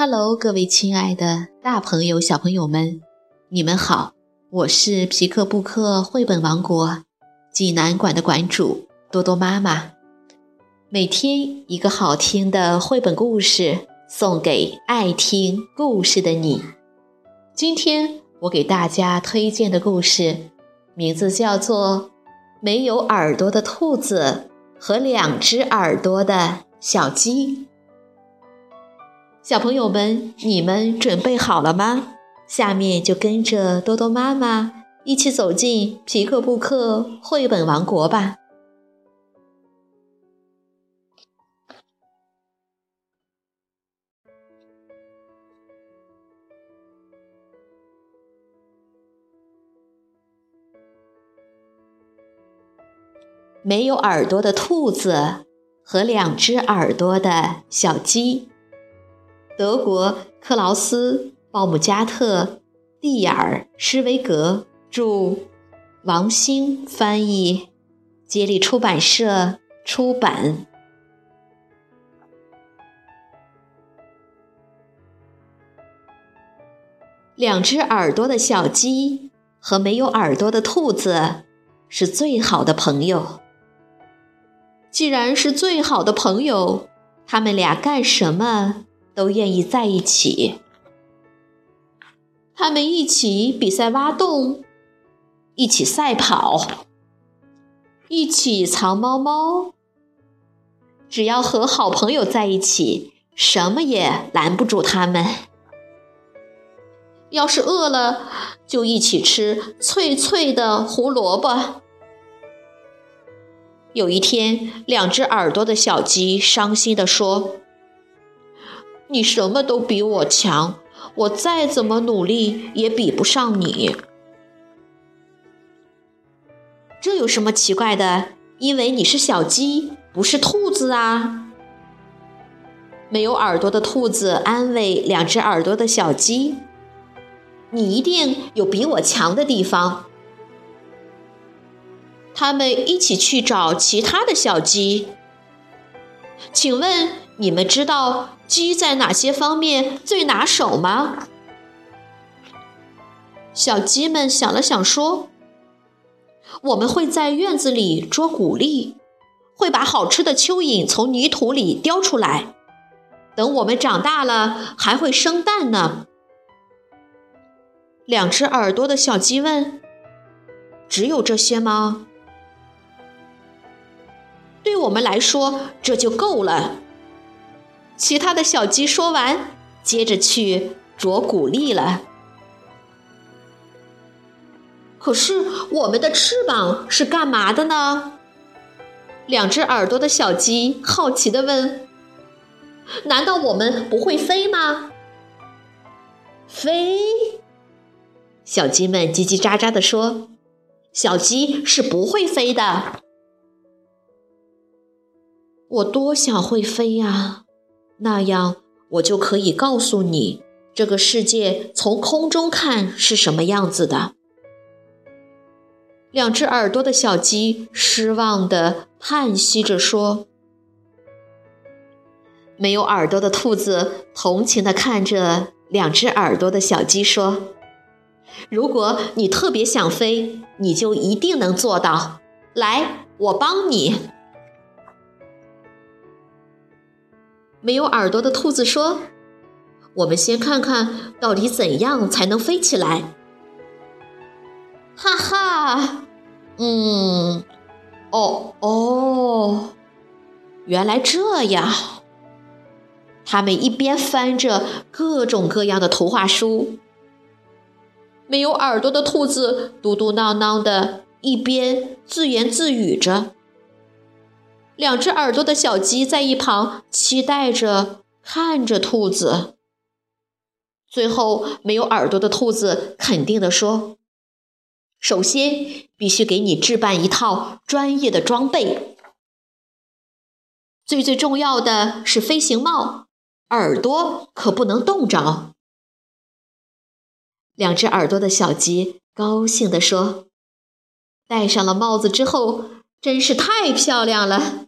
Hello，各位亲爱的大朋友、小朋友们，你们好！我是皮克布克绘本王国济南馆的馆主多多妈妈。每天一个好听的绘本故事，送给爱听故事的你。今天我给大家推荐的故事，名字叫做《没有耳朵的兔子和两只耳朵的小鸡》。小朋友们，你们准备好了吗？下面就跟着多多妈妈一起走进皮克布克绘本王国吧。没有耳朵的兔子和两只耳朵的小鸡。德国克劳斯·鲍姆加特、蒂尔·施维格著，王兴翻译，接力出版社出版。两只耳朵的小鸡和没有耳朵的兔子是最好的朋友。既然是最好的朋友，他们俩干什么？都愿意在一起，他们一起比赛挖洞，一起赛跑，一起藏猫猫。只要和好朋友在一起，什么也拦不住他们。要是饿了，就一起吃脆脆的胡萝卜。有一天，两只耳朵的小鸡伤心地说。你什么都比我强，我再怎么努力也比不上你。这有什么奇怪的？因为你是小鸡，不是兔子啊！没有耳朵的兔子安慰两只耳朵的小鸡：“你一定有比我强的地方。”他们一起去找其他的小鸡。请问你们知道？鸡在哪些方面最拿手吗？小鸡们想了想说：“我们会在院子里捉谷粒，会把好吃的蚯蚓从泥土里叼出来。等我们长大了，还会生蛋呢。”两只耳朵的小鸡问：“只有这些吗？”我们来说，这就够了。其他的小鸡说完，接着去啄谷粒了。可是我们的翅膀是干嘛的呢？两只耳朵的小鸡好奇地问：“难道我们不会飞吗？”飞？小鸡们叽叽喳喳地说：“小鸡是不会飞的。”我多想会飞呀！那样，我就可以告诉你，这个世界从空中看是什么样子的。两只耳朵的小鸡失望地叹息着说：“没有耳朵的兔子同情地看着两只耳朵的小鸡说：‘如果你特别想飞，你就一定能做到。来，我帮你。’”没有耳朵的兔子说：“我们先看看到底怎样才能飞起来。”哈哈，嗯，哦哦，原来这样。他们一边翻着各种各样的图画书，没有耳朵的兔子嘟嘟囔囔的，一边自言自语着。两只耳朵的小鸡在一旁期待着看着兔子。最后，没有耳朵的兔子肯定地说：“首先，必须给你置办一套专业的装备。最最重要的是飞行帽，耳朵可不能冻着。”两只耳朵的小鸡高兴地说：“戴上了帽子之后，真是太漂亮了。”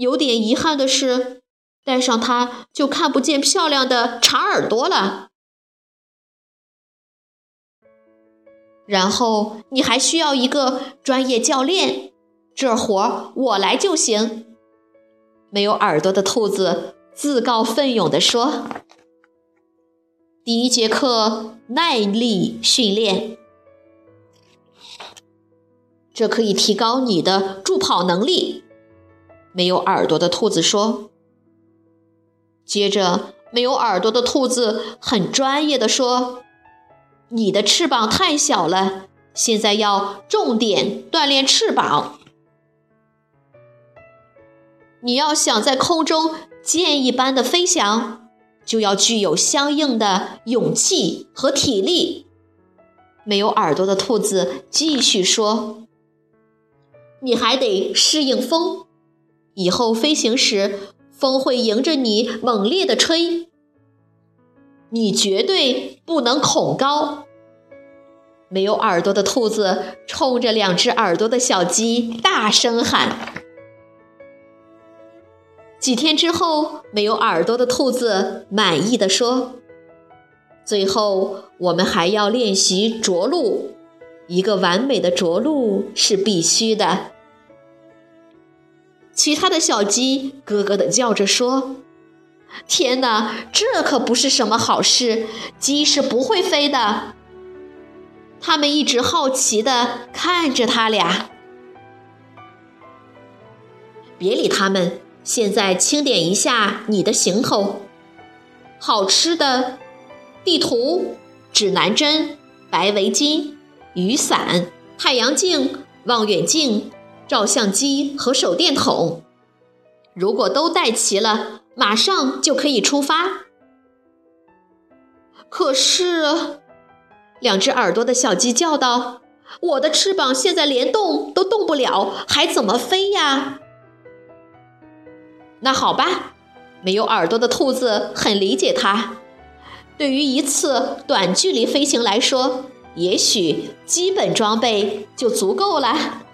有点遗憾的是，戴上它就看不见漂亮的长耳朵了。然后你还需要一个专业教练，这活儿我来就行。没有耳朵的兔子自告奋勇地说：“第一节课耐力训练，这可以提高你的助跑能力。”没有耳朵的兔子说。接着，没有耳朵的兔子很专业的说：“你的翅膀太小了，现在要重点锻炼翅膀。你要想在空中箭一般的飞翔，就要具有相应的勇气和体力。”没有耳朵的兔子继续说：“你还得适应风，以后飞行时。”风会迎着你猛烈的吹，你绝对不能恐高。没有耳朵的兔子冲着两只耳朵的小鸡大声喊。几天之后，没有耳朵的兔子满意的说：“最后，我们还要练习着陆，一个完美的着陆是必须的。”其他的小鸡咯咯的叫着说：“天哪，这可不是什么好事！鸡是不会飞的。”他们一直好奇的看着他俩。别理他们，现在清点一下你的行头：好吃的、地图、指南针、白围巾、雨伞、太阳镜、望远镜。照相机和手电筒，如果都带齐了，马上就可以出发。可是，两只耳朵的小鸡叫道：“我的翅膀现在连动都动不了，还怎么飞呀？”那好吧，没有耳朵的兔子很理解它。对于一次短距离飞行来说，也许基本装备就足够了。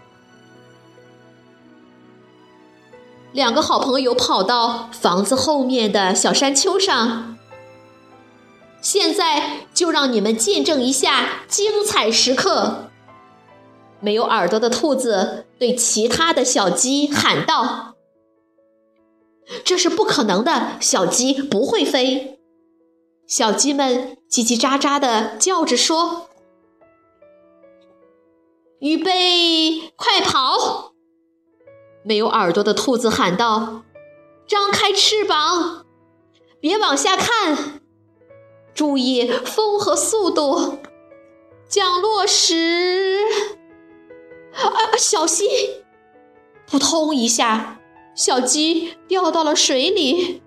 两个好朋友跑到房子后面的小山丘上。现在就让你们见证一下精彩时刻！没有耳朵的兔子对其他的小鸡喊道：“这是不可能的，小鸡不会飞。”小鸡们叽叽喳喳的叫着说：“预备，快跑！”没有耳朵的兔子喊道：“张开翅膀，别往下看，注意风和速度。降落时，啊，小心！扑通一下，小鸡掉到了水里。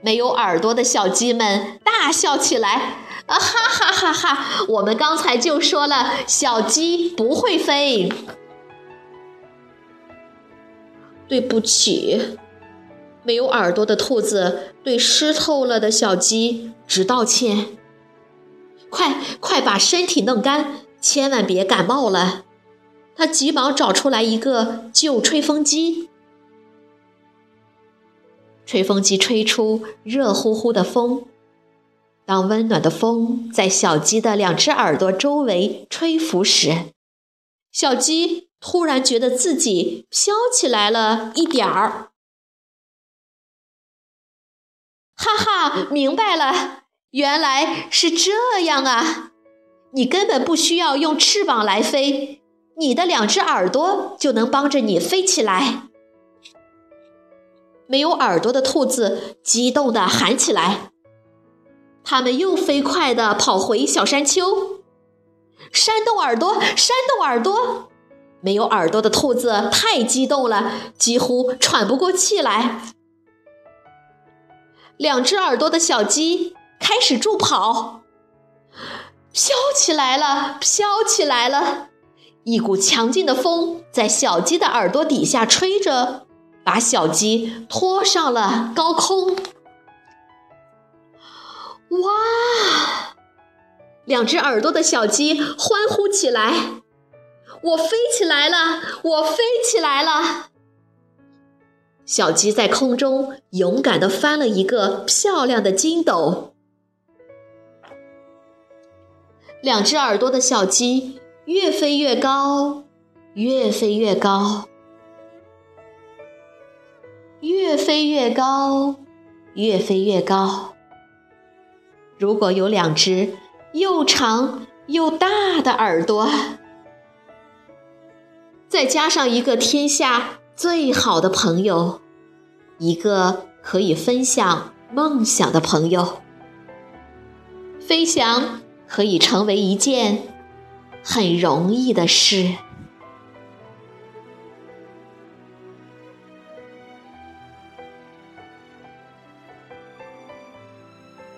没有耳朵的小鸡们大笑起来：“啊哈哈哈哈！我们刚才就说了，小鸡不会飞。”对不起，没有耳朵的兔子对湿透了的小鸡直道歉。快快把身体弄干，千万别感冒了。他急忙找出来一个旧吹风机，吹风机吹出热乎乎的风。当温暖的风在小鸡的两只耳朵周围吹拂时，小鸡。突然觉得自己飘起来了一点儿，哈哈，明白了，原来是这样啊！你根本不需要用翅膀来飞，你的两只耳朵就能帮着你飞起来。没有耳朵的兔子激动地喊起来，它们又飞快地跑回小山丘，扇动耳朵，扇动耳朵。没有耳朵的兔子太激动了，几乎喘不过气来。两只耳朵的小鸡开始助跑，飘起来了，飘起来了！一股强劲的风在小鸡的耳朵底下吹着，把小鸡拖上了高空。哇！两只耳朵的小鸡欢呼起来。我飞起来了！我飞起来了！小鸡在空中勇敢地翻了一个漂亮的筋斗。两只耳朵的小鸡越飞越高，越飞越高，越飞越高，越飞越高。如果有两只又长又大的耳朵，再加上一个天下最好的朋友，一个可以分享梦想的朋友，飞翔。可以成为一件很容易的事。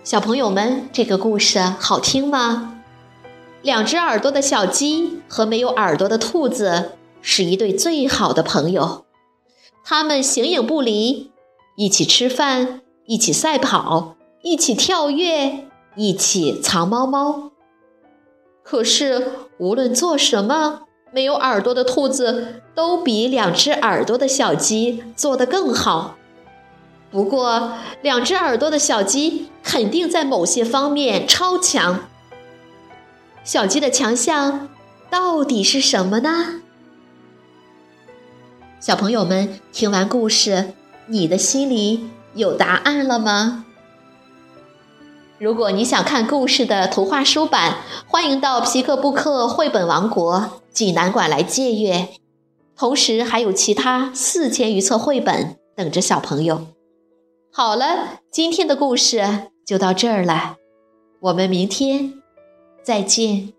小朋友们，这个故事好听吗？两只耳朵的小鸡和没有耳朵的兔子是一对最好的朋友，它们形影不离，一起吃饭，一起赛跑，一起跳跃。一起藏猫猫。可是无论做什么，没有耳朵的兔子都比两只耳朵的小鸡做得更好。不过，两只耳朵的小鸡肯定在某些方面超强。小鸡的强项到底是什么呢？小朋友们，听完故事，你的心里有答案了吗？如果你想看故事的图画书版，欢迎到皮克布克绘本王国济南馆来借阅。同时，还有其他四千余册绘本等着小朋友。好了，今天的故事就到这儿了，我们明天再见。